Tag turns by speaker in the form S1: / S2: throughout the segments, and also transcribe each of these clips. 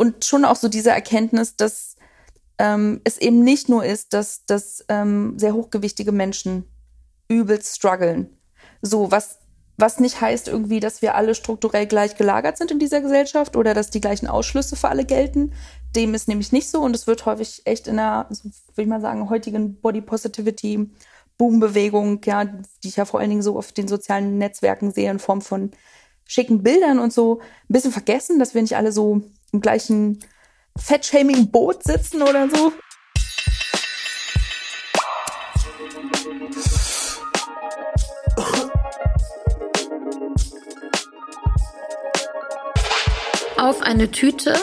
S1: und schon auch so diese Erkenntnis, dass ähm, es eben nicht nur ist, dass, dass ähm, sehr hochgewichtige Menschen übelst strugglen. So, was, was nicht heißt irgendwie, dass wir alle strukturell gleich gelagert sind in dieser Gesellschaft oder dass die gleichen Ausschlüsse für alle gelten. Dem ist nämlich nicht so und es wird häufig echt in der, so würde ich mal sagen, heutigen Body Positivity Boom-Bewegung, ja, die ich ja vor allen Dingen so auf den sozialen Netzwerken sehe in Form von schicken Bildern und so, ein bisschen vergessen, dass wir nicht alle so im gleichen Fettshaming-Boot sitzen oder so.
S2: Auf eine Tüte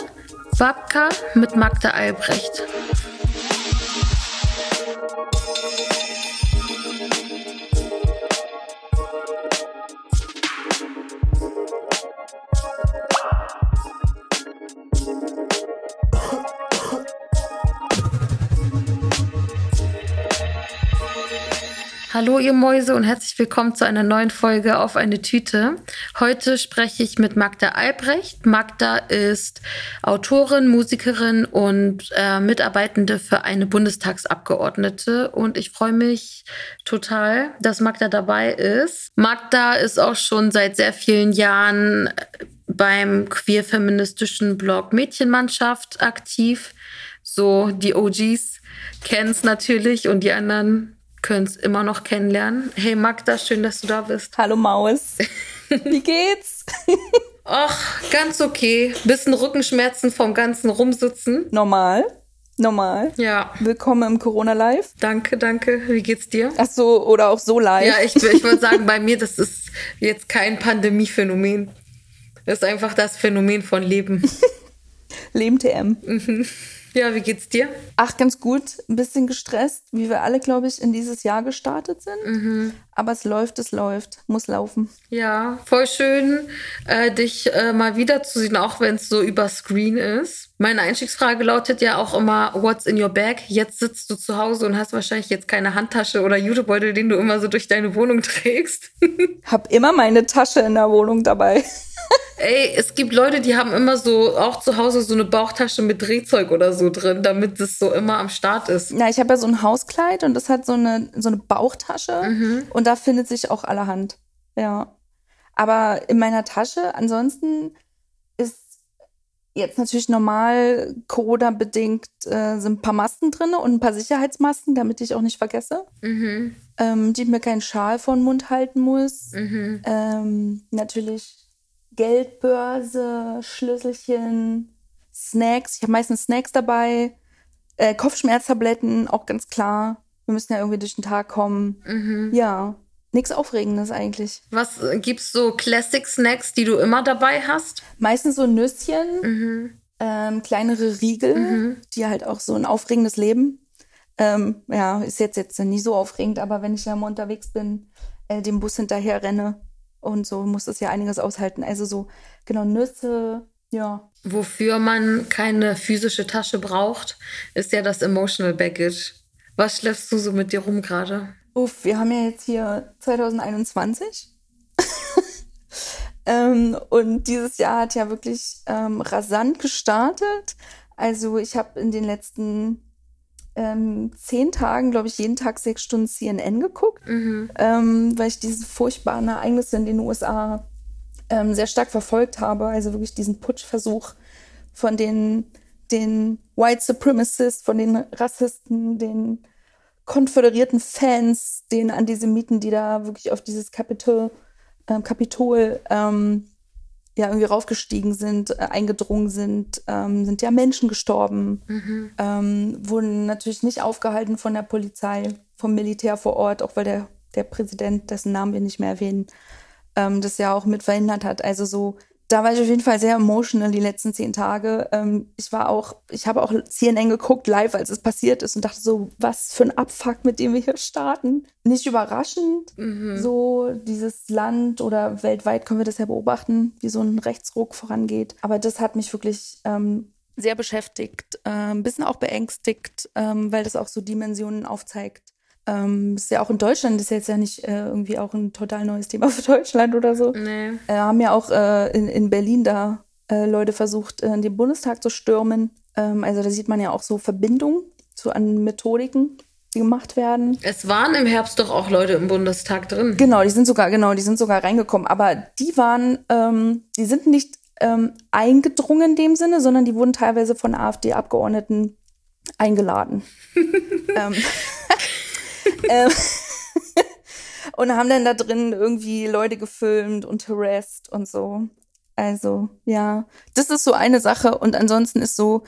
S2: Wapka mit Magda Albrecht. Hallo ihr Mäuse und herzlich willkommen zu einer neuen Folge auf eine Tüte. Heute spreche ich mit Magda Albrecht. Magda ist Autorin, Musikerin und äh, Mitarbeitende für eine Bundestagsabgeordnete und ich freue mich total, dass Magda dabei ist. Magda ist auch schon seit sehr vielen Jahren beim queer-feministischen Blog Mädchenmannschaft aktiv. So die OGs kennen es natürlich und die anderen können es immer noch kennenlernen. Hey Magda, schön, dass du da bist.
S1: Hallo Maus. Wie geht's?
S2: Ach, ganz okay. Bisschen Rückenschmerzen vom ganzen Rumsitzen.
S1: Normal. Normal.
S2: Ja.
S1: Willkommen im Corona Live.
S2: Danke, danke. Wie geht's dir?
S1: Ach so, oder auch so live.
S2: Ja, ich, ich würde sagen, bei mir, das ist jetzt kein Pandemiephänomen. Das ist einfach das Phänomen von Leben.
S1: Leben TM.
S2: Mhm. Ja, wie geht's dir?
S1: Ach, ganz gut. Ein bisschen gestresst, wie wir alle, glaube ich, in dieses Jahr gestartet sind.
S2: Mhm.
S1: Aber es läuft, es läuft. Muss laufen.
S2: Ja, voll schön, äh, dich äh, mal wiederzusehen, auch wenn es so über Screen ist. Meine Einstiegsfrage lautet ja auch immer, what's in your bag? Jetzt sitzt du zu Hause und hast wahrscheinlich jetzt keine Handtasche oder Jutebeutel, den du immer so durch deine Wohnung trägst.
S1: Hab immer meine Tasche in der Wohnung dabei.
S2: Ey, es gibt Leute, die haben immer so auch zu Hause so eine Bauchtasche mit Drehzeug oder so drin, damit es so immer am Start ist.
S1: Ja, ich habe ja so ein Hauskleid und das hat so eine, so eine Bauchtasche
S2: Mhm.
S1: und da findet sich auch allerhand. Ja. Aber in meiner Tasche ansonsten ist jetzt natürlich normal Corona-bedingt äh, sind ein paar Masken drin und ein paar Sicherheitsmasken, damit ich auch nicht vergesse.
S2: Mhm.
S1: Ähm, die ich mir keinen Schal vor den Mund halten muss.
S2: Mhm.
S1: Ähm, natürlich Geldbörse, Schlüsselchen, Snacks. Ich habe meistens Snacks dabei. Äh, Kopfschmerztabletten, auch ganz klar. Wir müssen ja irgendwie durch den Tag kommen.
S2: Mhm.
S1: Ja, nichts Aufregendes eigentlich.
S2: Was äh, gibt's so Classic Snacks, die du immer dabei hast?
S1: Meistens so Nüsschen,
S2: Mhm.
S1: ähm, kleinere Riegel,
S2: Mhm.
S1: die halt auch so ein aufregendes Leben. Ähm, ja, ist jetzt jetzt nie so aufregend, aber wenn ich ja mal unterwegs bin, äh, dem Bus hinterher renne und so, muss das ja einiges aushalten. Also so, genau, Nüsse, ja.
S2: Wofür man keine physische Tasche braucht, ist ja das Emotional Baggage. Was schleppst du so mit dir rum gerade?
S1: Uff, wir haben ja jetzt hier 2021. ähm, und dieses Jahr hat ja wirklich ähm, rasant gestartet. Also ich habe in den letzten ähm, zehn Tagen, glaube ich, jeden Tag sechs Stunden CNN geguckt,
S2: Mhm.
S1: ähm, weil ich diese furchtbaren Ereignisse in den USA ähm, sehr stark verfolgt habe. Also wirklich diesen Putschversuch von den, den White Supremacists, von den Rassisten, den konföderierten Fans, den Antisemiten, die da wirklich auf dieses Kapitol, ähm, Kapitol ähm, ja irgendwie raufgestiegen sind, äh, eingedrungen sind, ähm, sind ja Menschen gestorben,
S2: Mhm.
S1: ähm, wurden natürlich nicht aufgehalten von der Polizei, vom Militär vor Ort, auch weil der, der Präsident, dessen Namen wir nicht mehr erwähnen, ähm, das ja auch mit verhindert hat. Also so, da war ich auf jeden Fall sehr emotional die letzten zehn Tage. Ähm, ich war auch, ich habe auch CNN geguckt live, als es passiert ist und dachte so, was für ein Abfuck, mit dem wir hier starten. Nicht überraschend,
S2: Mhm.
S1: so dieses Land oder weltweit können wir das ja beobachten, wie so ein Rechtsruck vorangeht. Aber das hat mich wirklich ähm, sehr beschäftigt, äh, ein bisschen auch beängstigt, ähm, weil das auch so Dimensionen aufzeigt. Ähm, ist ja auch in Deutschland, ist jetzt ja nicht äh, irgendwie auch ein total neues Thema für Deutschland oder so.
S2: Nee.
S1: Äh, haben ja auch äh, in, in Berlin da äh, Leute versucht, in den Bundestag zu stürmen. Ähm, also da sieht man ja auch so Verbindungen zu an Methodiken, die gemacht werden.
S2: Es waren im Herbst doch auch Leute im Bundestag drin.
S1: Genau, die sind sogar, genau, die sind sogar reingekommen. Aber die waren, ähm, die sind nicht ähm, eingedrungen in dem Sinne, sondern die wurden teilweise von AfD-Abgeordneten eingeladen. ähm, ähm, und haben dann da drin irgendwie Leute gefilmt und harassed und so. Also, ja, das ist so eine Sache. Und ansonsten ist so,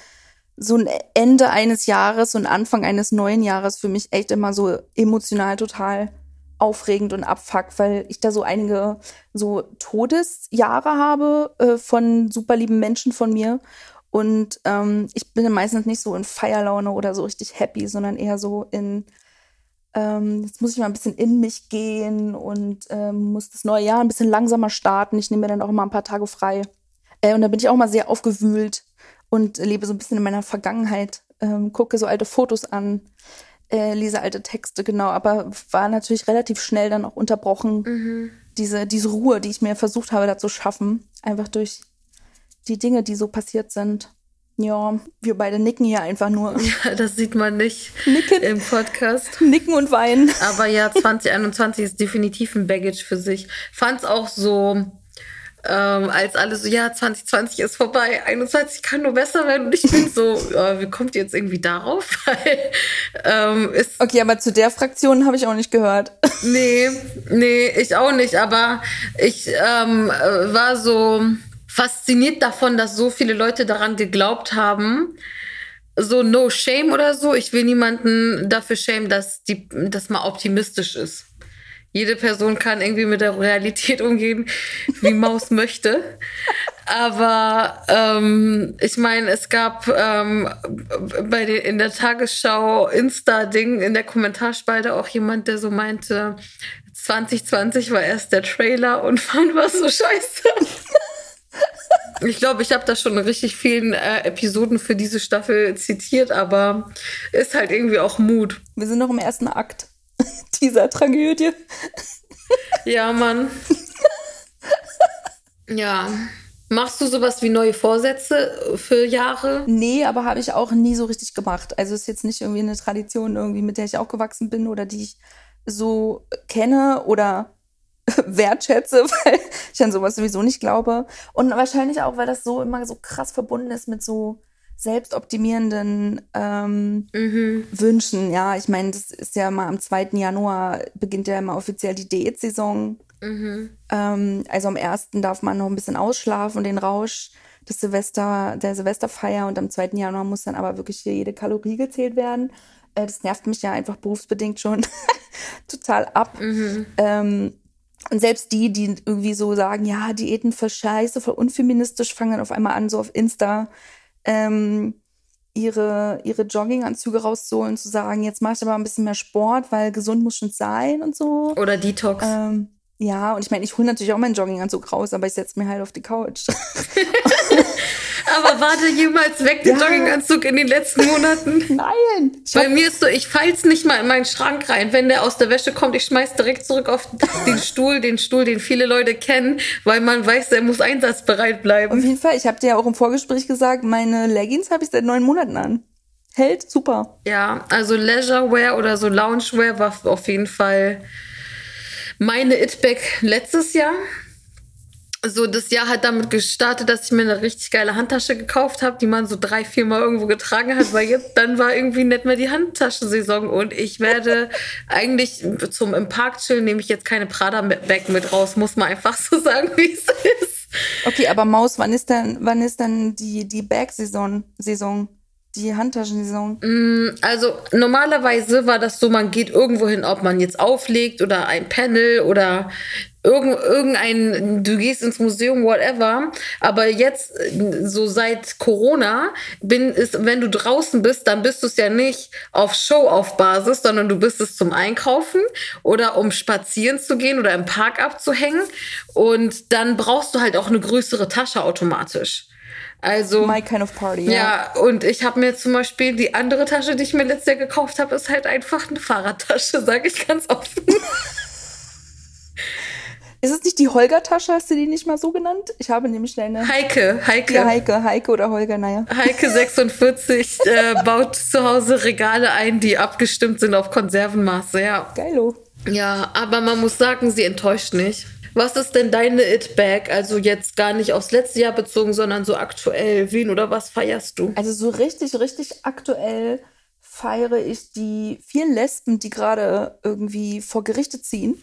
S1: so ein Ende eines Jahres und Anfang eines neuen Jahres für mich echt immer so emotional total aufregend und abfuck, weil ich da so einige so Todesjahre habe äh, von super lieben Menschen von mir. Und ähm, ich bin meistens nicht so in Feierlaune oder so richtig happy, sondern eher so in ähm, jetzt muss ich mal ein bisschen in mich gehen und ähm, muss das neue Jahr ein bisschen langsamer starten. Ich nehme mir dann auch immer ein paar Tage frei. Äh, und da bin ich auch mal sehr aufgewühlt und lebe so ein bisschen in meiner Vergangenheit, ähm, gucke so alte Fotos an, äh, lese alte Texte, genau, aber war natürlich relativ schnell dann auch unterbrochen. Mhm. Diese, diese Ruhe, die ich mir versucht habe, da zu schaffen, einfach durch die Dinge, die so passiert sind. Ja, wir beide nicken hier einfach nur.
S2: Ja, das sieht man nicht Nicken. im Podcast.
S1: Nicken und weinen.
S2: Aber ja, 2021 ist definitiv ein Baggage für sich. Fand's auch so, ähm, als alle so, ja, 2020 ist vorbei, 21 kann nur besser werden. Und ich bin so, äh, wie kommt ihr jetzt irgendwie darauf? Weil,
S1: ähm, ist okay, aber zu der Fraktion habe ich auch nicht gehört.
S2: Nee, nee, ich auch nicht. Aber ich ähm, äh, war so fasziniert davon, dass so viele Leute daran geglaubt haben. So no shame oder so. Ich will niemanden dafür schämen, dass die, dass man optimistisch ist. Jede Person kann irgendwie mit der Realität umgehen, wie Maus möchte. Aber ähm, ich meine, es gab ähm, bei den, in der Tagesschau Insta-Ding in der Kommentarspalte auch jemand, der so meinte, 2020 war erst der Trailer und wann war so scheiße. Ich glaube, ich habe da schon in richtig vielen äh, Episoden für diese Staffel zitiert, aber ist halt irgendwie auch Mut.
S1: Wir sind noch im ersten Akt dieser Tragödie.
S2: Ja, Mann. ja. Machst du sowas wie neue Vorsätze für Jahre?
S1: Nee, aber habe ich auch nie so richtig gemacht. Also ist jetzt nicht irgendwie eine Tradition, irgendwie, mit der ich aufgewachsen bin oder die ich so kenne oder wertschätze, weil ich an sowas sowieso nicht glaube. Und wahrscheinlich auch, weil das so immer so krass verbunden ist mit so selbstoptimierenden ähm, mhm. Wünschen. Ja, ich meine, das ist ja mal am 2. Januar beginnt ja immer offiziell die Diätsaison. Mhm. Ähm, also am 1. darf man noch ein bisschen ausschlafen und den Rausch des Silvester, der Silvesterfeier und am 2. Januar muss dann aber wirklich hier jede Kalorie gezählt werden. Äh, das nervt mich ja einfach berufsbedingt schon total ab. Mhm. Ähm, und selbst die, die irgendwie so sagen, ja, Diäten voll scheiße, voll unfeministisch, fangen dann auf einmal an, so auf Insta ähm, ihre, ihre Jogginganzüge rauszuholen, zu sagen, jetzt mach ich aber ein bisschen mehr Sport, weil gesund muss schon sein und so.
S2: Oder Detox.
S1: Ähm, ja, und ich meine, ich hole natürlich auch meinen Jogginganzug raus, aber ich setze mir halt auf die Couch.
S2: Aber war der jemals weg, der ja. Jogginganzug in den letzten Monaten?
S1: Nein.
S2: Bei mir ist so, ich fall's nicht mal in meinen Schrank rein. Wenn der aus der Wäsche kommt, ich schmeiß direkt zurück auf den Stuhl, den Stuhl, den viele Leute kennen, weil man weiß, der muss einsatzbereit bleiben.
S1: Auf jeden Fall, ich habe dir ja auch im Vorgespräch gesagt, meine Leggings habe ich seit neun Monaten an. Hält super.
S2: Ja, also Leisurewear oder so Loungewear war auf jeden Fall meine It-Bag letztes Jahr so das Jahr hat damit gestartet, dass ich mir eine richtig geile Handtasche gekauft habe, die man so drei, vier Mal irgendwo getragen hat, weil jetzt dann war irgendwie nicht mehr die Handtaschensaison und ich werde eigentlich zum im Park chillen, nehme ich jetzt keine Prada-Bag mit raus, muss man einfach so sagen, wie es ist.
S1: Okay, aber Maus, wann ist denn, wann ist denn die, die Bag-Saison? Saison? die Handtaschensaison?
S2: Mm, also normalerweise war das so, man geht irgendwo hin, ob man jetzt auflegt oder ein Panel oder irgend, irgendein, du gehst ins Museum, whatever. Aber jetzt, so seit Corona, bin, ist, wenn du draußen bist, dann bist du es ja nicht auf Show-auf-Basis, sondern du bist es zum Einkaufen oder um spazieren zu gehen oder im Park abzuhängen. Und dann brauchst du halt auch eine größere Tasche automatisch. Also
S1: my kind of party.
S2: Ja, ja und ich habe mir zum Beispiel die andere Tasche, die ich mir letztes Jahr gekauft habe, ist halt einfach eine Fahrradtasche, sage ich ganz offen.
S1: Ist es nicht die Holger-Tasche? Hast du die nicht mal so genannt? Ich habe nämlich deine.
S2: Heike, Heike.
S1: Ja, Heike, Heike oder Holger, naja.
S2: Heike 46 äh, baut zu Hause Regale ein, die abgestimmt sind auf Konservenmaße, ja.
S1: Geilo.
S2: Ja, aber man muss sagen, sie enttäuscht nicht. Was ist denn deine It-Bag? Also jetzt gar nicht aufs letzte Jahr bezogen, sondern so aktuell. Wen oder was feierst du?
S1: Also so richtig, richtig aktuell feiere ich die vielen Lesben, die gerade irgendwie vor Gerichte ziehen,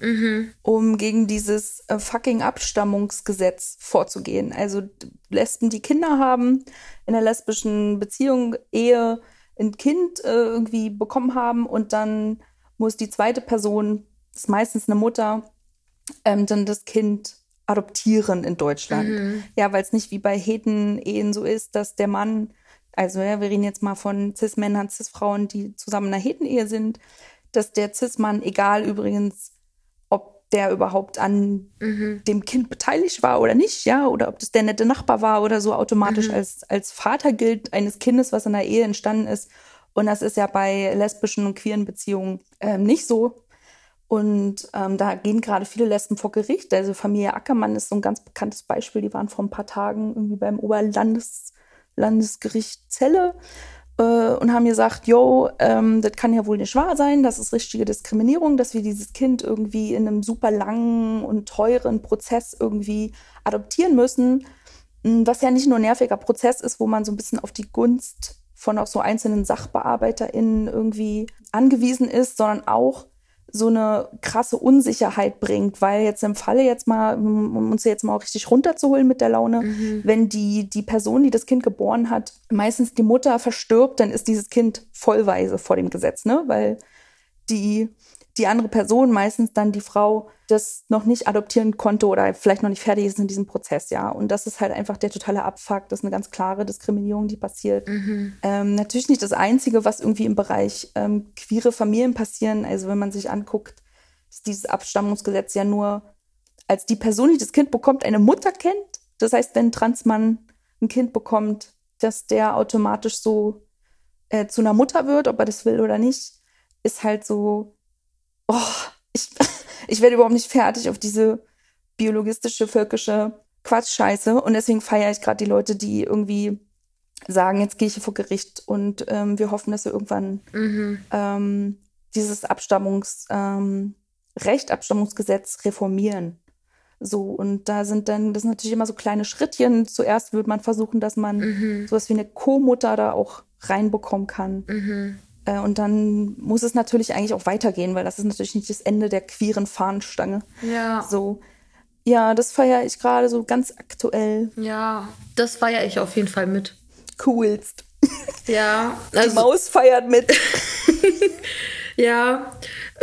S1: um gegen dieses äh, fucking Abstammungsgesetz vorzugehen. Also Lesben, die Kinder haben, in einer lesbischen Beziehung, Ehe, ein Kind äh, irgendwie bekommen haben und dann muss die zweite Person, das ist meistens eine Mutter, ähm, dann das Kind adoptieren in Deutschland. Ja, weil es nicht wie bei Heden-Ehen so ist, dass der Mann, also ja, wir reden jetzt mal von Cis-Männern, Cis-Frauen, die zusammen in einer Heden-Ehe sind, dass der Cis-Mann, egal übrigens, ob der überhaupt an dem Kind beteiligt war oder nicht, ja, oder ob das der nette Nachbar war oder so, automatisch als, als Vater gilt eines Kindes, was in der Ehe entstanden ist. Und das ist ja bei lesbischen und queeren Beziehungen ähm, nicht so. Und ähm, da gehen gerade viele Lesben vor Gericht. Also Familie Ackermann ist so ein ganz bekanntes Beispiel. Die waren vor ein paar Tagen irgendwie beim Oberlandes Landesgericht Celle äh, und haben gesagt, yo, ähm, das kann ja wohl nicht wahr sein, das ist richtige Diskriminierung, dass wir dieses Kind irgendwie in einem super langen und teuren Prozess irgendwie adoptieren müssen. Mm, Was ja nicht nur ein nerviger Prozess ist, wo man so ein bisschen auf die Gunst von auch so einzelnen SachbearbeiterInnen irgendwie angewiesen ist, sondern auch so eine krasse Unsicherheit bringt, weil jetzt im Falle jetzt mal, um uns jetzt mal auch richtig runterzuholen mit der Laune, wenn die, die Person, die das Kind geboren hat, meistens die Mutter verstirbt, dann ist dieses Kind vollweise vor dem Gesetz, ne? Weil die, die andere Person, meistens dann die Frau, das noch nicht adoptieren konnte oder vielleicht noch nicht fertig ist in diesem Prozess, ja. Und das ist halt einfach der totale Abfuck. Das ist eine ganz klare Diskriminierung, die passiert. Ähm, natürlich nicht das Einzige, was irgendwie im Bereich ähm, queere Familien passieren. Also wenn man sich anguckt, ist dieses Abstammungsgesetz ja nur als die Person, die das Kind bekommt, eine Mutter kennt. Das heißt, wenn ein Transmann ein Kind bekommt, dass der automatisch so äh, zu einer Mutter wird, ob er das will oder nicht, ist halt so, oh, ich, ich werde überhaupt nicht fertig auf diese biologistische, völkische Quatschscheiße. Und deswegen feiere ich gerade die Leute, die irgendwie sagen, jetzt gehe ich vor Gericht und ähm, wir hoffen, dass wir irgendwann ähm, dieses Abstammungs, ähm, Abstammungsgesetz reformieren. So, und da sind dann, das sind natürlich immer so kleine Schrittchen. Zuerst wird man versuchen, dass man sowas wie eine Co-Mutter da auch reinbekommen kann. Äh, und dann muss es natürlich eigentlich auch weitergehen, weil das ist natürlich nicht das Ende der queeren Fahnenstange.
S2: Ja.
S1: So. Ja, das feiere ich gerade so ganz aktuell.
S2: Ja, das feiere ich auf jeden Fall mit.
S1: Coolst.
S2: Ja,
S1: Die
S2: also
S1: Maus feiert mit.
S2: ja,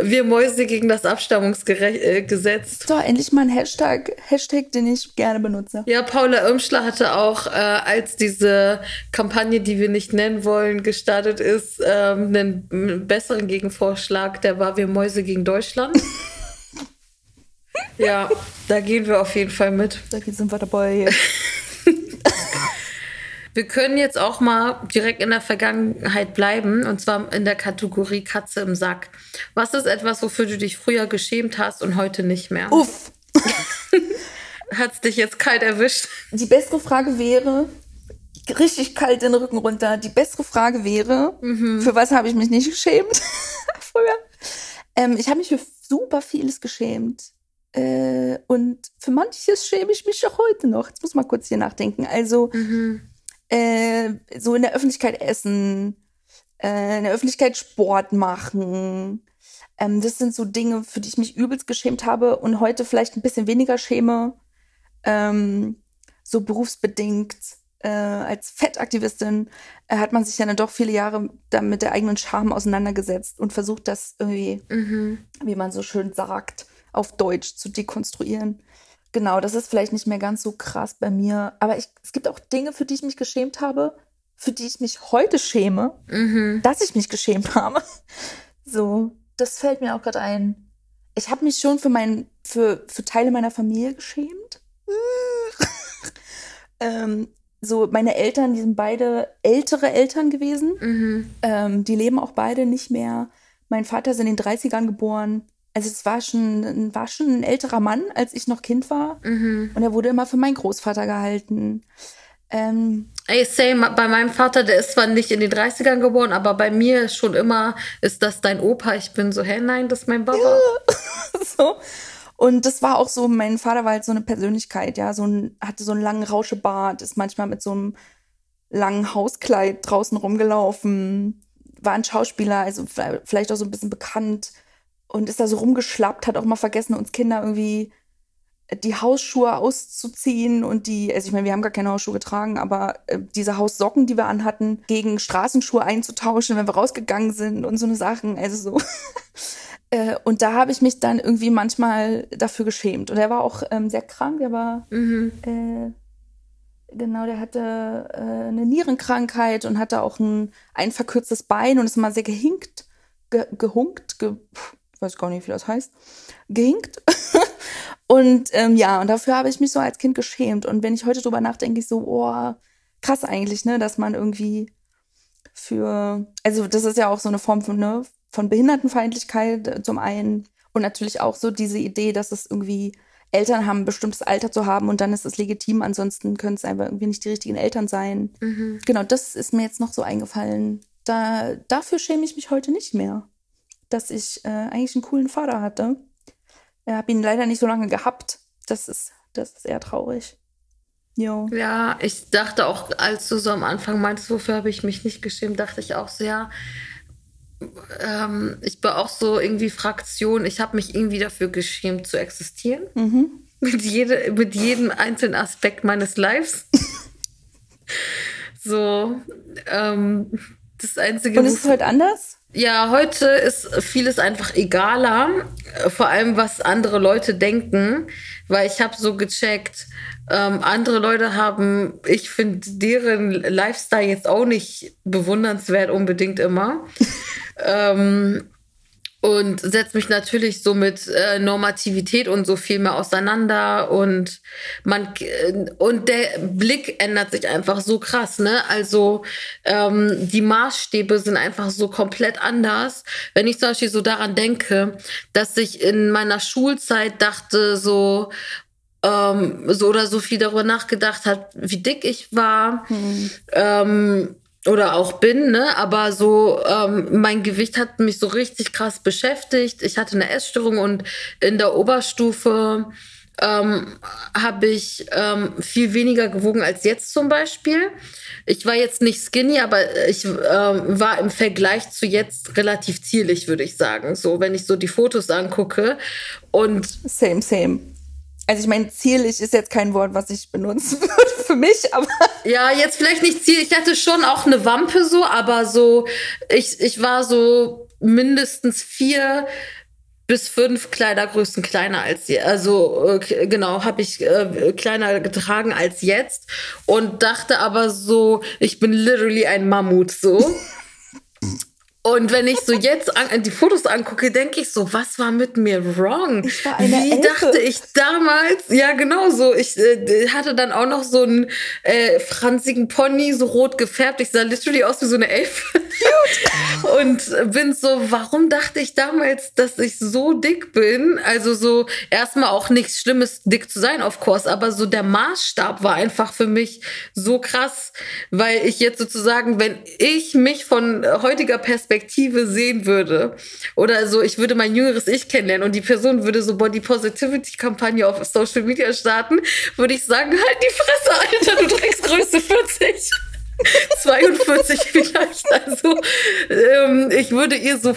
S2: wir Mäuse gegen das Abstammungsgesetz.
S1: So, endlich mal ein Hashtag, Hashtag, den ich gerne benutze.
S2: Ja, Paula Irmschler hatte auch, äh, als diese Kampagne, die wir nicht nennen wollen, gestartet ist, ähm, einen m- besseren Gegenvorschlag. Der war Wir Mäuse gegen Deutschland. ja, da gehen wir auf jeden Fall mit.
S1: Da sind wir dabei.
S2: Wir können jetzt auch mal direkt in der Vergangenheit bleiben, und zwar in der Kategorie Katze im Sack. Was ist etwas, wofür du dich früher geschämt hast und heute nicht mehr?
S1: Uff.
S2: Hat's dich jetzt kalt erwischt?
S1: Die bessere Frage wäre, richtig kalt den Rücken runter. Die bessere Frage wäre, für was habe ich mich nicht geschämt früher? Ähm, ich habe mich für super vieles geschämt. Äh, und für manches schäme ich mich auch heute noch. Jetzt muss mal kurz hier nachdenken. Also, äh, so in der Öffentlichkeit essen, äh, in der Öffentlichkeit Sport machen. Ähm, das sind so Dinge, für die ich mich übelst geschämt habe und heute vielleicht ein bisschen weniger schäme. Ähm, so berufsbedingt. Äh, als Fettaktivistin äh, hat man sich ja dann doch viele Jahre dann mit der eigenen Scham auseinandergesetzt und versucht, das irgendwie, wie man so schön sagt, auf Deutsch zu dekonstruieren. Genau, das ist vielleicht nicht mehr ganz so krass bei mir. Aber ich, es gibt auch Dinge, für die ich mich geschämt habe, für die ich mich heute schäme, dass ich mich geschämt habe. So, das fällt mir auch gerade ein. Ich habe mich schon für mein, für, für Teile meiner Familie geschämt. ähm, so, meine Eltern, die sind beide ältere Eltern gewesen. Ähm, die leben auch beide nicht mehr. Mein Vater ist in den 30ern geboren. Also es war schon, war schon ein älterer Mann, als ich noch Kind war. Mhm. Und er wurde immer für meinen Großvater gehalten.
S2: Ähm, Ey, same, bei meinem Vater, der ist zwar nicht in den 30ern geboren, aber bei mir schon immer, ist das dein Opa? Ich bin so, hä, nein, das ist mein Papa.
S1: so. Und das war auch so, mein Vater war halt so eine Persönlichkeit, ja, so ein, hatte so einen langen Rauschebart, ist manchmal mit so einem langen Hauskleid draußen rumgelaufen, war ein Schauspieler, also vielleicht auch so ein bisschen bekannt und ist da so rumgeschlappt, hat auch mal vergessen, uns Kinder irgendwie die Hausschuhe auszuziehen und die, also ich meine, wir haben gar keine Hausschuhe getragen, aber äh, diese Haussocken, die wir anhatten, gegen Straßenschuhe einzutauschen, wenn wir rausgegangen sind und so eine Sachen, also so. äh, und da habe ich mich dann irgendwie manchmal dafür geschämt. Und er war auch ähm, sehr krank, er war mhm. äh, genau, der hatte äh, eine Nierenkrankheit und hatte auch ein, ein verkürztes Bein und ist mal sehr gehinkt, ge, gehunkt, ge, ich weiß gar nicht, wie das heißt, gehinkt. und ähm, ja, und dafür habe ich mich so als Kind geschämt. Und wenn ich heute drüber nachdenke, ich so, oh, krass eigentlich, ne, dass man irgendwie für, also das ist ja auch so eine Form von, ne, von Behindertenfeindlichkeit äh, zum einen und natürlich auch so diese Idee, dass es irgendwie Eltern haben, ein bestimmtes Alter zu haben und dann ist es legitim, ansonsten können es einfach irgendwie nicht die richtigen Eltern sein. Mhm. Genau, das ist mir jetzt noch so eingefallen. Da, dafür schäme ich mich heute nicht mehr dass ich äh, eigentlich einen coolen Vater hatte. Ich habe ihn leider nicht so lange gehabt. Das ist, das ist eher traurig.
S2: Jo. Ja, ich dachte auch, als du so am Anfang meintest, wofür habe ich mich nicht geschämt, dachte ich auch so, ja, ähm, ich bin auch so irgendwie Fraktion, ich habe mich irgendwie dafür geschämt zu existieren. Mhm. Mit, jede, mit jedem einzelnen Aspekt meines Lives. so, ähm, das Einzige.
S1: Und ist es heute anders?
S2: Ja, heute ist vieles einfach egaler, vor allem was andere Leute denken, weil ich habe so gecheckt, ähm, andere Leute haben, ich finde deren Lifestyle jetzt auch nicht bewundernswert unbedingt immer. ähm, und setze mich natürlich so mit äh, Normativität und so viel mehr auseinander und man äh, und der Blick ändert sich einfach so krass, ne? Also ähm, die Maßstäbe sind einfach so komplett anders. Wenn ich zum Beispiel so daran denke, dass ich in meiner Schulzeit dachte so ähm, so oder so viel darüber nachgedacht hat, wie dick ich war. Hm. Ähm, oder auch bin, ne? Aber so, ähm, mein Gewicht hat mich so richtig krass beschäftigt. Ich hatte eine Essstörung und in der Oberstufe ähm, habe ich ähm, viel weniger gewogen als jetzt zum Beispiel. Ich war jetzt nicht skinny, aber ich ähm, war im Vergleich zu jetzt relativ zierlich, würde ich sagen. So, wenn ich so die Fotos angucke und
S1: same, same. Also ich meine, zierlich ist jetzt kein Wort, was ich benutzen würde für mich, aber.
S2: Ja, jetzt vielleicht nicht zierlich. Ich hatte schon auch eine Wampe so, aber so, ich, ich war so mindestens vier bis fünf Kleidergrößen kleiner als je. Also äh, genau, habe ich äh, kleiner getragen als jetzt und dachte aber so, ich bin literally ein Mammut so. Und wenn ich so jetzt an, die Fotos angucke, denke ich so, was war mit mir wrong? Ich war eine Wie Elfe. dachte ich damals? Ja, genau so. Ich äh, hatte dann auch noch so einen äh, franzigen Pony, so rot gefärbt. Ich sah literally aus wie so eine Elfe. Cute. Und bin so, warum dachte ich damals, dass ich so dick bin? Also so erstmal auch nichts Schlimmes, dick zu sein, of course, aber so der Maßstab war einfach für mich so krass, weil ich jetzt sozusagen, wenn ich mich von heutiger Perspektive Perspektive sehen würde oder so, ich würde mein jüngeres Ich kennenlernen und die Person würde so Body Positivity Kampagne auf Social Media starten, würde ich sagen, halt die Fresse, Alter, du trägst Größe 40. 42 vielleicht. Also ähm, ich würde ihr so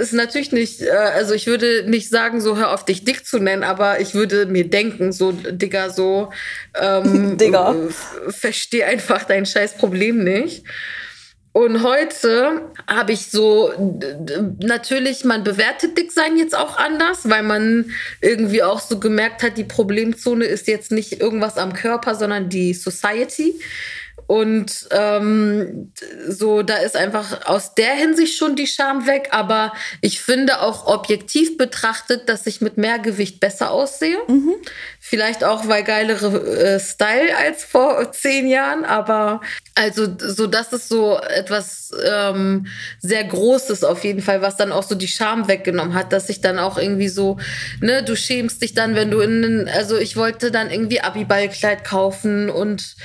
S2: ist natürlich nicht, äh, also ich würde nicht sagen, so hör auf dich dick zu nennen, aber ich würde mir denken, so Digga, so ähm, Digga. versteh einfach dein scheiß Problem nicht. Und heute habe ich so, natürlich, man bewertet Dicksein jetzt auch anders, weil man irgendwie auch so gemerkt hat, die Problemzone ist jetzt nicht irgendwas am Körper, sondern die Society. Und ähm, so, da ist einfach aus der Hinsicht schon die Scham weg. Aber ich finde auch objektiv betrachtet, dass ich mit mehr Gewicht besser aussehe. Mhm. Vielleicht auch, weil geilere äh, Style als vor zehn Jahren. Aber also, so das ist so etwas ähm, sehr Großes auf jeden Fall, was dann auch so die Scham weggenommen hat, dass ich dann auch irgendwie so, ne, du schämst dich dann, wenn du in, also ich wollte dann irgendwie Abiballkleid kaufen und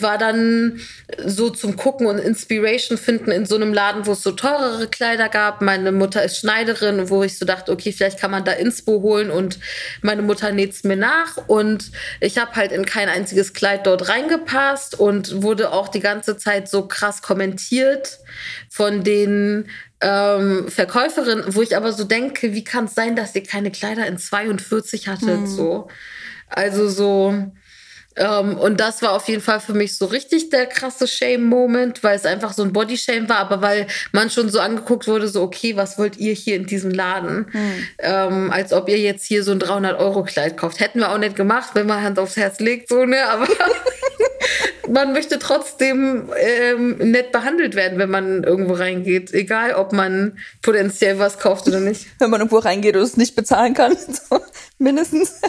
S2: war dann so zum Gucken und Inspiration finden in so einem Laden, wo es so teurere Kleider gab. Meine Mutter ist Schneiderin, wo ich so dachte, okay, vielleicht kann man da Inspo holen und meine Mutter näht's mir nach und ich habe halt in kein einziges Kleid dort reingepasst und wurde auch die ganze Zeit so krass kommentiert von den ähm, Verkäuferin, wo ich aber so denke, wie kann es sein, dass ihr keine Kleider in 42 hattet? Hm. So. Also so, ähm, und das war auf jeden Fall für mich so richtig der krasse Shame-Moment, weil es einfach so ein Body-Shame war, aber weil man schon so angeguckt wurde, so, okay, was wollt ihr hier in diesem Laden? Hm. Ähm, als ob ihr jetzt hier so ein 300-Euro-Kleid kauft. Hätten wir auch nicht gemacht, wenn man Hand aufs Herz legt, so, ne? Aber man möchte trotzdem ähm, nett behandelt werden, wenn man irgendwo reingeht. Egal, ob man potenziell was kauft oder nicht.
S1: Wenn man irgendwo reingeht und es nicht bezahlen kann, so, mindestens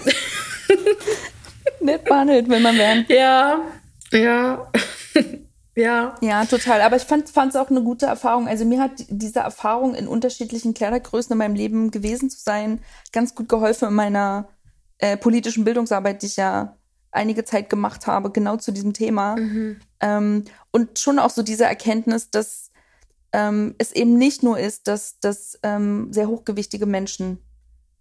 S1: nett behandelt, wenn man werden.
S2: Ja, ja.
S1: Ja. Ja, total. Aber ich fand es auch eine gute Erfahrung. Also mir hat diese Erfahrung in unterschiedlichen Kleidergrößen in meinem Leben gewesen zu sein ganz gut geholfen in meiner äh, politischen Bildungsarbeit, die ich ja einige Zeit gemacht habe, genau zu diesem Thema. Mhm. Ähm, und schon auch so diese Erkenntnis, dass ähm, es eben nicht nur ist, dass, dass ähm, sehr hochgewichtige Menschen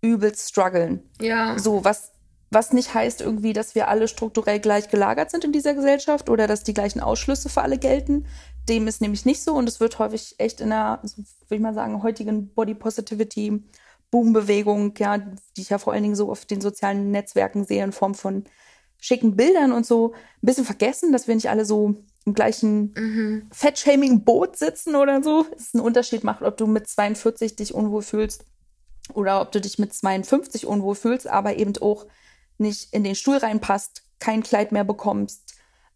S1: übelst strugglen.
S2: Ja.
S1: So, was was nicht heißt irgendwie, dass wir alle strukturell gleich gelagert sind in dieser Gesellschaft oder dass die gleichen Ausschlüsse für alle gelten. Dem ist nämlich nicht so und es wird häufig echt in der, so würde ich mal sagen, heutigen Body Positivity Boom-Bewegung, ja, die ich ja vor allen Dingen so auf den sozialen Netzwerken sehe in Form von schicken Bildern und so, ein bisschen vergessen, dass wir nicht alle so im gleichen mhm. Fettshaming-Boot sitzen oder so. Es ist ein Unterschied macht, ob du mit 42 dich unwohl fühlst oder ob du dich mit 52 unwohl fühlst, aber eben auch nicht in den Stuhl reinpasst, kein Kleid mehr bekommst,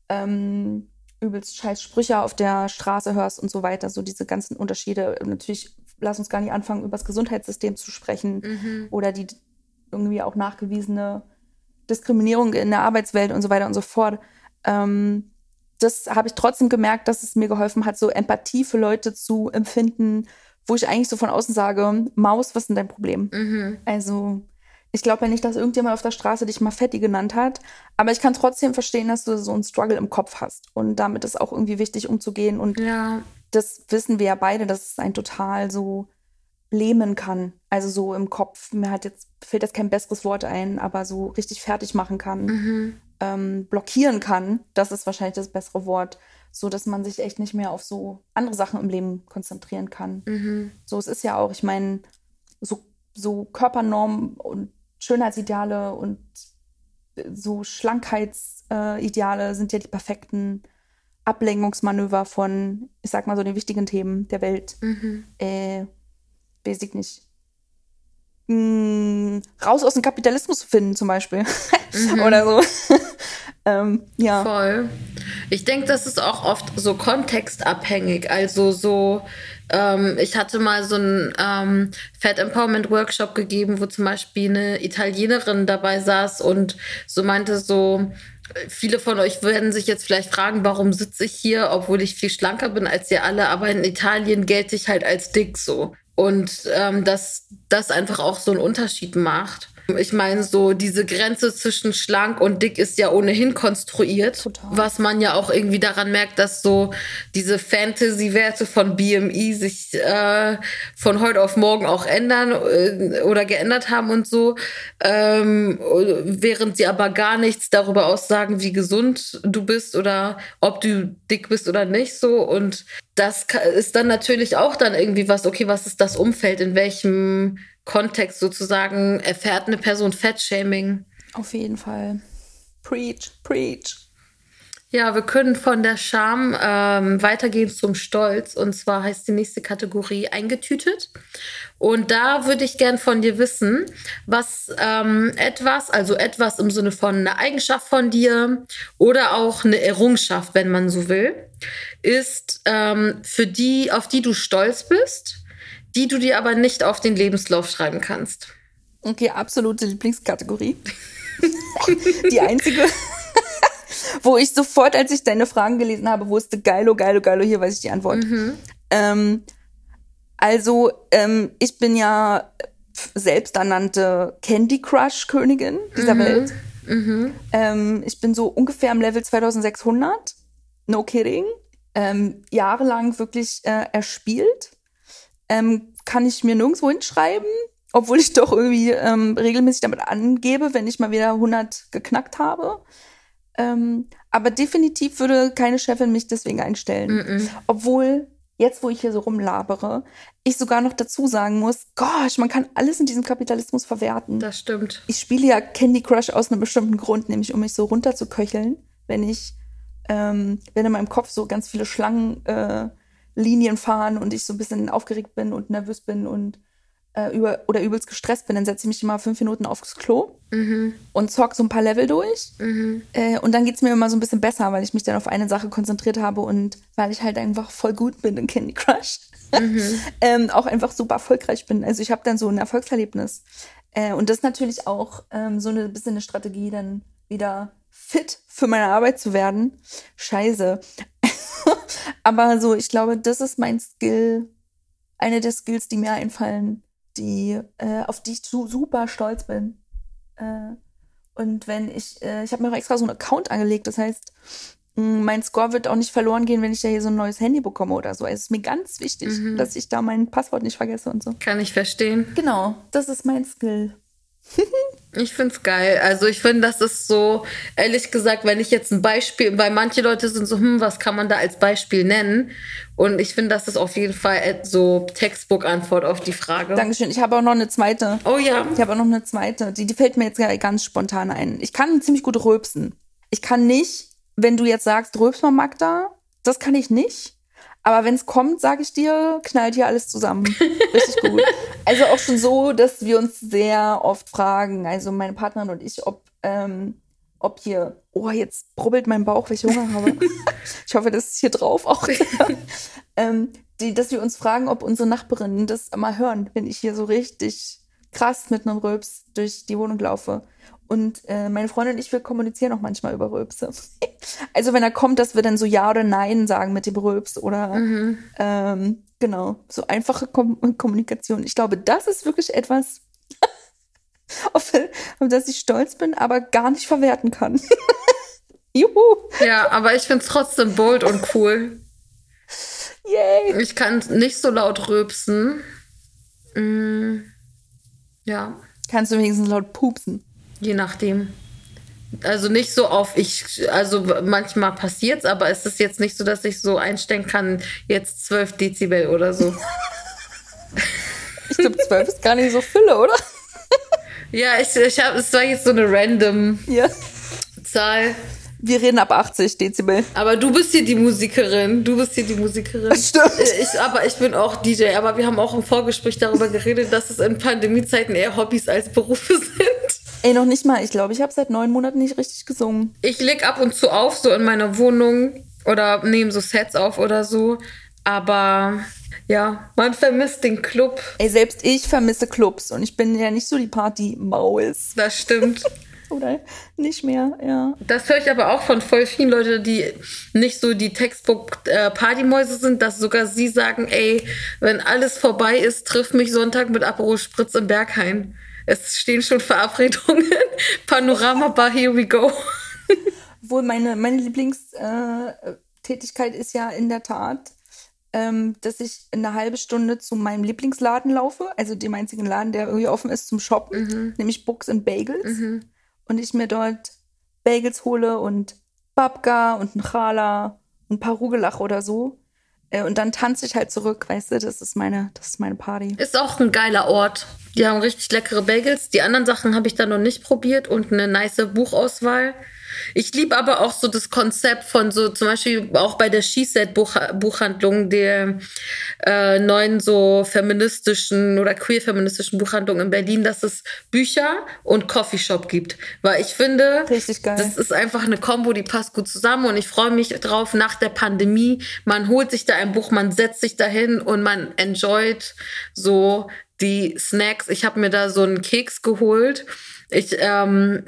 S1: ähm, übelst scheiß Sprüche auf der Straße hörst und so weiter, so diese ganzen Unterschiede. Natürlich, lass uns gar nicht anfangen, über das Gesundheitssystem zu sprechen mhm. oder die irgendwie auch nachgewiesene Diskriminierung in der Arbeitswelt und so weiter und so fort. Ähm, das habe ich trotzdem gemerkt, dass es mir geholfen hat, so Empathie für Leute zu empfinden, wo ich eigentlich so von außen sage, Maus, was ist denn dein Problem? Mhm. Also ich glaube ja nicht, dass irgendjemand auf der Straße dich mal Fetti genannt hat, aber ich kann trotzdem verstehen, dass du so einen Struggle im Kopf hast. Und damit ist auch irgendwie wichtig umzugehen. Und
S2: ja.
S1: das wissen wir ja beide, dass es ein total so lähmen kann. Also so im Kopf, mir hat jetzt, fällt jetzt kein besseres Wort ein, aber so richtig fertig machen kann, mhm. ähm, blockieren kann, das ist wahrscheinlich das bessere Wort, so dass man sich echt nicht mehr auf so andere Sachen im Leben konzentrieren kann. Mhm. So, es ist ja auch, ich meine, so, so Körpernormen und Schönheitsideale und so Schlankheitsideale sind ja die perfekten Ablenkungsmanöver von, ich sag mal so, den wichtigen Themen der Welt. Mhm. Äh, weiß ich nicht. Mm, raus aus dem Kapitalismus finden, zum Beispiel. Mhm. Oder so. ähm, ja.
S2: Voll. Ich denke, das ist auch oft so kontextabhängig. Also so, ähm, ich hatte mal so einen ähm, Fat Empowerment Workshop gegeben, wo zum Beispiel eine Italienerin dabei saß und so meinte so, Viele von euch werden sich jetzt vielleicht fragen, warum sitze ich hier, obwohl ich viel schlanker bin als ihr alle, aber in Italien gelte ich halt als dick so. Und ähm, dass das einfach auch so einen Unterschied macht. Ich meine, so diese Grenze zwischen schlank und dick ist ja ohnehin konstruiert, Total. was man ja auch irgendwie daran merkt, dass so diese Fantasy-Werte von BMI sich äh, von heute auf morgen auch ändern äh, oder geändert haben und so, ähm, während sie aber gar nichts darüber aussagen, wie gesund du bist oder ob du dick bist oder nicht so. Und das ist dann natürlich auch dann irgendwie was, okay, was ist das Umfeld, in welchem Kontext sozusagen erfährt eine Person Fettshaming.
S1: Auf jeden Fall. Preach, preach.
S2: Ja, wir können von der Scham ähm, weitergehen zum Stolz. Und zwar heißt die nächste Kategorie eingetütet. Und da würde ich gern von dir wissen, was ähm, etwas, also etwas im Sinne von einer Eigenschaft von dir oder auch eine Errungenschaft, wenn man so will, ist ähm, für die, auf die du stolz bist, die du dir aber nicht auf den Lebenslauf schreiben kannst.
S1: Okay, absolute Lieblingskategorie. die einzige, wo ich sofort, als ich deine Fragen gelesen habe, wusste, geilo, geilo, geilo, hier weiß ich die Antwort. Mhm. Ähm, also, ähm, ich bin ja selbsternannte Candy Crush Königin dieser mhm. Welt. Mhm. Ähm, ich bin so ungefähr am Level 2600. No kidding. Ähm, jahrelang wirklich äh, erspielt. Ähm, kann ich mir nirgendwo hinschreiben, obwohl ich doch irgendwie ähm, regelmäßig damit angebe, wenn ich mal wieder 100 geknackt habe. Ähm, aber definitiv würde keine Chefin mich deswegen einstellen. Mm -mm. Obwohl, jetzt wo ich hier so rumlabere, ich sogar noch dazu sagen muss, gosh, man kann alles in diesem Kapitalismus verwerten.
S2: Das stimmt.
S1: Ich spiele ja Candy Crush aus einem bestimmten Grund, nämlich um mich so runterzuköcheln, wenn ich, ähm, wenn in meinem Kopf so ganz viele Schlangenlinien äh, fahren und ich so ein bisschen aufgeregt bin und nervös bin und äh, über, oder übelst gestresst bin, dann setze ich mich immer fünf Minuten aufs Klo mhm. und zock so ein paar Level durch. Mhm. Äh, und dann geht es mir immer so ein bisschen besser, weil ich mich dann auf eine Sache konzentriert habe und weil ich halt einfach voll gut bin in Candy Crush. Mhm. ähm, auch einfach super erfolgreich bin. Also ich habe dann so ein Erfolgserlebnis. Äh, und das ist natürlich auch ähm, so ein bisschen eine Strategie, dann wieder fit für meine Arbeit zu werden. Scheiße. Aber so, ich glaube, das ist mein Skill, eine der Skills, die mir einfallen, die, äh, auf die ich so super stolz bin. Äh, und wenn ich, äh, ich habe mir auch extra so einen Account angelegt, das heißt, mh, mein Score wird auch nicht verloren gehen, wenn ich da hier so ein neues Handy bekomme oder so. Es ist mir ganz wichtig, mhm. dass ich da mein Passwort nicht vergesse und so.
S2: Kann ich verstehen.
S1: Genau, das ist mein Skill.
S2: Ich finde es geil. Also ich finde, das ist so, ehrlich gesagt, wenn ich jetzt ein Beispiel, weil manche Leute sind so, hm, was kann man da als Beispiel nennen? Und ich finde, das ist auf jeden Fall so Textbook-Antwort auf die Frage.
S1: Dankeschön. Ich habe auch noch eine zweite.
S2: Oh ja.
S1: Ich habe auch noch eine zweite. Die, die fällt mir jetzt ganz spontan ein. Ich kann ziemlich gut rülpsen. Ich kann nicht, wenn du jetzt sagst, rülps mal Magda, das kann ich nicht. Aber wenn es kommt, sage ich dir, knallt hier alles zusammen. Richtig gut. Also auch schon so, dass wir uns sehr oft fragen, also meine Partnerin und ich, ob, ähm, ob hier, oh, jetzt brubbelt mein Bauch, weil ich Hunger habe. ich hoffe, das ist hier drauf auch. ähm, die, dass wir uns fragen, ob unsere Nachbarinnen das mal hören, wenn ich hier so richtig krass mit einem Röps durch die Wohnung laufe. Und äh, meine Freundin und ich, wir kommunizieren auch manchmal über Röpse. also wenn er kommt, dass wir dann so Ja oder Nein sagen mit dem Röps oder mhm. ähm, genau, so einfache Kom Kommunikation. Ich glaube, das ist wirklich etwas, auf, auf das ich stolz bin, aber gar nicht verwerten kann.
S2: Juhu. Ja, aber ich finde es trotzdem bold und cool. Yay. Ich kann nicht so laut röpsen. Mm, ja.
S1: Kannst du wenigstens laut pupsen?
S2: Je nachdem. Also nicht so auf ich, also manchmal passiert es, aber es ist jetzt nicht so, dass ich so einstellen kann, jetzt 12 Dezibel oder so.
S1: ich glaube, 12 ist gar nicht so Fülle, oder?
S2: ja, ich, ich habe, es war jetzt so eine random ja. Zahl.
S1: Wir reden ab 80 Dezibel.
S2: Aber du bist hier die Musikerin. Du bist hier die Musikerin.
S1: Das stimmt.
S2: Ich, aber ich bin auch DJ. Aber wir haben auch im Vorgespräch darüber geredet, dass es in Pandemiezeiten eher Hobbys als Berufe sind.
S1: Ey, noch nicht mal. Ich glaube, ich habe seit neun Monaten nicht richtig gesungen.
S2: Ich leg ab und zu auf, so in meiner Wohnung oder nehme so Sets auf oder so. Aber ja, man vermisst den Club.
S1: Ey, selbst ich vermisse Clubs und ich bin ja nicht so die Party-Maus.
S2: Das stimmt.
S1: oder nicht mehr, ja.
S2: Das höre ich aber auch von voll vielen Leuten, die nicht so die Textbook-Partymäuse sind, dass sogar sie sagen, ey, wenn alles vorbei ist, triff mich Sonntag mit Aperol Spritz im Berghain. Es stehen schon Verabredungen. Panorama Bar, here we go.
S1: Wohl meine, meine Lieblingstätigkeit ist ja in der Tat, ähm, dass ich eine halbe Stunde zu meinem Lieblingsladen laufe, also dem einzigen Laden, der irgendwie offen ist zum Shoppen, mhm. nämlich Books and Bagels. Mhm. Und ich mir dort Bagels hole und Babka und ein Chala und ein paar Rugelach oder so. Äh, und dann tanze ich halt zurück, weißt du, das ist meine, das ist meine Party.
S2: Ist auch ein geiler Ort. Die haben richtig leckere Bagels. Die anderen Sachen habe ich da noch nicht probiert und eine nice Buchauswahl. Ich liebe aber auch so das Konzept von so, zum Beispiel auch bei der She-Set-Buchhandlung, der äh, neuen so feministischen oder queer-feministischen Buchhandlung in Berlin, dass es Bücher und Coffeeshop gibt. Weil ich finde, das ist einfach eine Kombo, die passt gut zusammen und ich freue mich drauf nach der Pandemie. Man holt sich da ein Buch, man setzt sich dahin und man enjoyt so die Snacks. Ich habe mir da so einen Keks geholt. Ich ähm,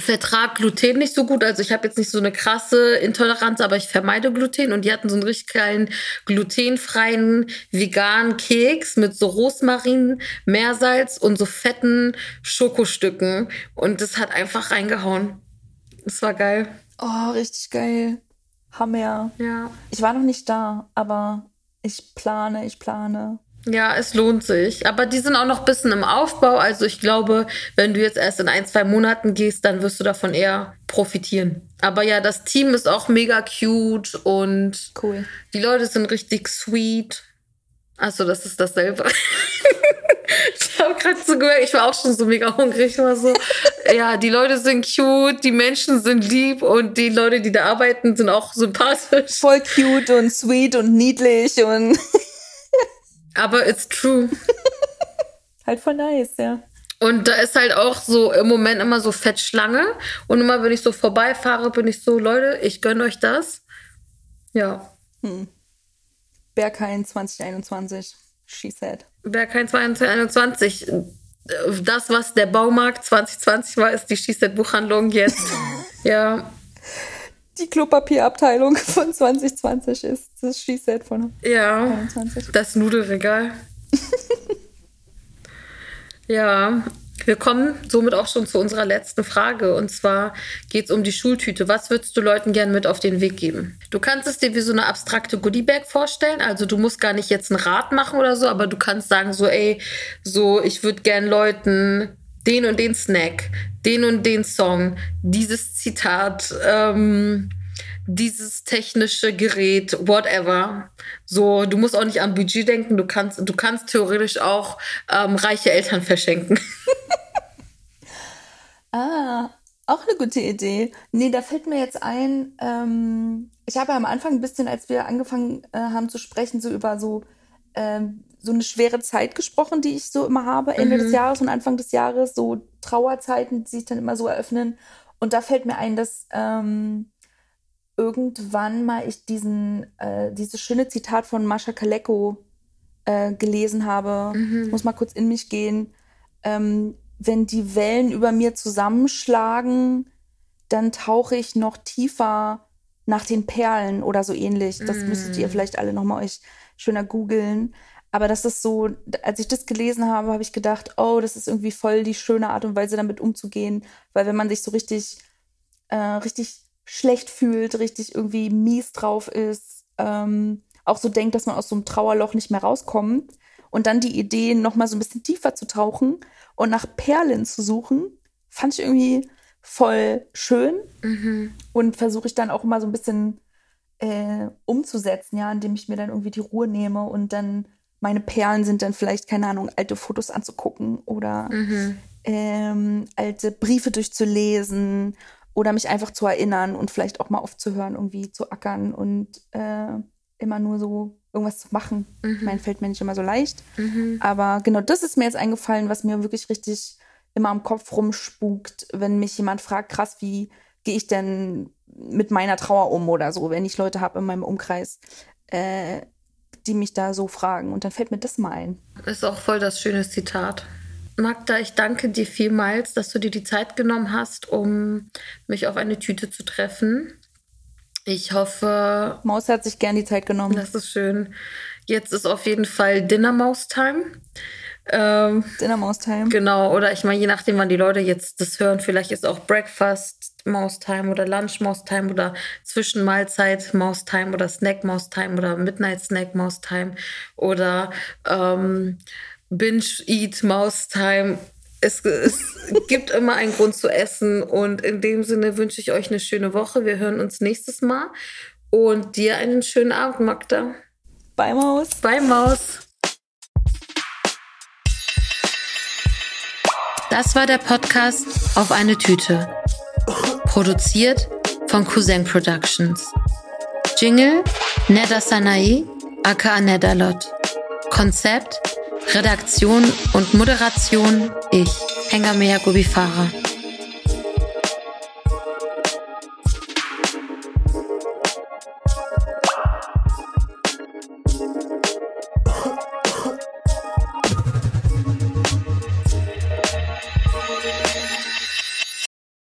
S2: vertrag Gluten nicht so gut. Also ich habe jetzt nicht so eine krasse Intoleranz, aber ich vermeide Gluten. Und die hatten so einen richtig geilen glutenfreien veganen Keks mit so Rosmarin, Meersalz und so fetten Schokostücken. Und das hat einfach reingehauen. Das war geil.
S1: Oh, richtig geil. Hammer.
S2: Ja.
S1: Ich war noch nicht da, aber ich plane, ich plane.
S2: Ja, es lohnt sich. Aber die sind auch noch ein bisschen im Aufbau. Also ich glaube, wenn du jetzt erst in ein, zwei Monaten gehst, dann wirst du davon eher profitieren. Aber ja, das Team ist auch mega cute und
S1: Cool.
S2: die Leute sind richtig sweet. Achso, das ist dasselbe. ich habe gerade so gehört, ich war auch schon so mega hungrig. Ich war so, ja, die Leute sind cute, die Menschen sind lieb und die Leute, die da arbeiten, sind auch sympathisch.
S1: Voll cute und sweet und niedlich und
S2: Aber it's true.
S1: halt voll nice, ja.
S2: Und da ist halt auch so im Moment immer so Fettschlange. Und immer, wenn ich so vorbeifahre, bin ich so, Leute, ich gönne euch das. Ja.
S1: Berghain 2021. She said.
S2: Wer kein 2021. Das, was der Baumarkt 2020 war, ist die Schießet-Buchhandlung jetzt. ja.
S1: Die Klopapierabteilung von 2020 ist das She said von
S2: Ja.
S1: 21.
S2: Das Nudelregal. ja, wir kommen somit auch schon zu unserer letzten Frage. Und zwar geht es um die Schultüte. Was würdest du Leuten gern mit auf den Weg geben? Du kannst es dir wie so eine abstrakte Goodiebag vorstellen. Also du musst gar nicht jetzt ein Rad machen oder so, aber du kannst sagen so, ey, so, ich würde gern Leuten den und den Snack, den und den Song, dieses Zitat, ähm, dieses technische Gerät, whatever. So, du musst auch nicht an Budget denken, du kannst, du kannst theoretisch auch ähm, reiche Eltern verschenken.
S1: Ah, auch eine gute Idee. Nee, da fällt mir jetzt ein, ähm, ich habe am Anfang ein bisschen, als wir angefangen äh, haben zu sprechen, so über so, ähm, so eine schwere Zeit gesprochen, die ich so immer habe, Ende des Jahres und Anfang des Jahres, so Trauerzeiten, die sich dann immer so eröffnen. Und da fällt mir ein, dass ähm, irgendwann mal ich diesen, äh, dieses schöne Zitat von Mascha Kaleko äh, gelesen habe. Ich muss mal kurz in mich gehen. Ähm, wenn die Wellen über mir zusammenschlagen, dann tauche ich noch tiefer nach den Perlen oder so ähnlich. Das müsstet ihr vielleicht alle nochmal euch schöner googeln. Aber das ist so, als ich das gelesen habe, habe ich gedacht, oh, das ist irgendwie voll die schöne Art und Weise, damit umzugehen. Weil wenn man sich so richtig, äh, richtig schlecht fühlt, richtig irgendwie mies drauf ist, ähm, auch so denkt, dass man aus so einem Trauerloch nicht mehr rauskommt und dann die Idee, nochmal so ein bisschen tiefer zu tauchen und nach Perlen zu suchen, fand ich irgendwie voll schön und versuche ich dann auch immer so ein bisschen äh, umzusetzen, ja, indem ich mir dann irgendwie die Ruhe nehme und dann meine Perlen sind dann vielleicht, keine Ahnung, alte Fotos anzugucken oder ähm, alte Briefe durchzulesen oder mich einfach zu erinnern und vielleicht auch mal aufzuhören, irgendwie zu ackern und äh, immer nur so irgendwas zu machen. Ich meine, fällt mir nicht immer so leicht. Aber genau das ist mir jetzt eingefallen, was mir wirklich richtig immer am Kopf rumspukt, wenn mich jemand fragt, krass, wie gehe ich denn mit meiner Trauer um oder so, wenn ich Leute habe in meinem Umkreis, äh, die mich da so fragen. Und dann fällt mir das mal ein.
S2: Ist auch voll das schöne Zitat. Magda, ich danke dir vielmals, dass du dir die Zeit genommen hast, um mich auf eine Tüte zu treffen. Ich hoffe,
S1: Maus hat sich gern die Zeit genommen.
S2: das ist schön. Jetzt ist auf jeden Fall Dinner Mouse Time. Ähm,
S1: Dinner Maus Time.
S2: Genau, oder ich meine, je nachdem, wann die Leute jetzt das hören, vielleicht ist auch Breakfast Mouse Time oder Lunch Mouse Time oder Zwischenmahlzeit Mouse Time oder Snack Mouse Time oder Midnight Snack Mouse Time oder ähm, Binge Eat Mouse Time. Es, es gibt immer einen Grund zu essen und in dem Sinne wünsche ich euch eine schöne Woche. Wir hören uns nächstes Mal und dir einen schönen Abend, Magda.
S1: Bye Maus.
S2: Bye, Maus. Das war der Podcast auf eine Tüte. Produziert von Cousin Productions. Jingle Neda Sanae, aka Nedalot. Konzept, Redaktion und Moderation ich, Hengamea Gubifara.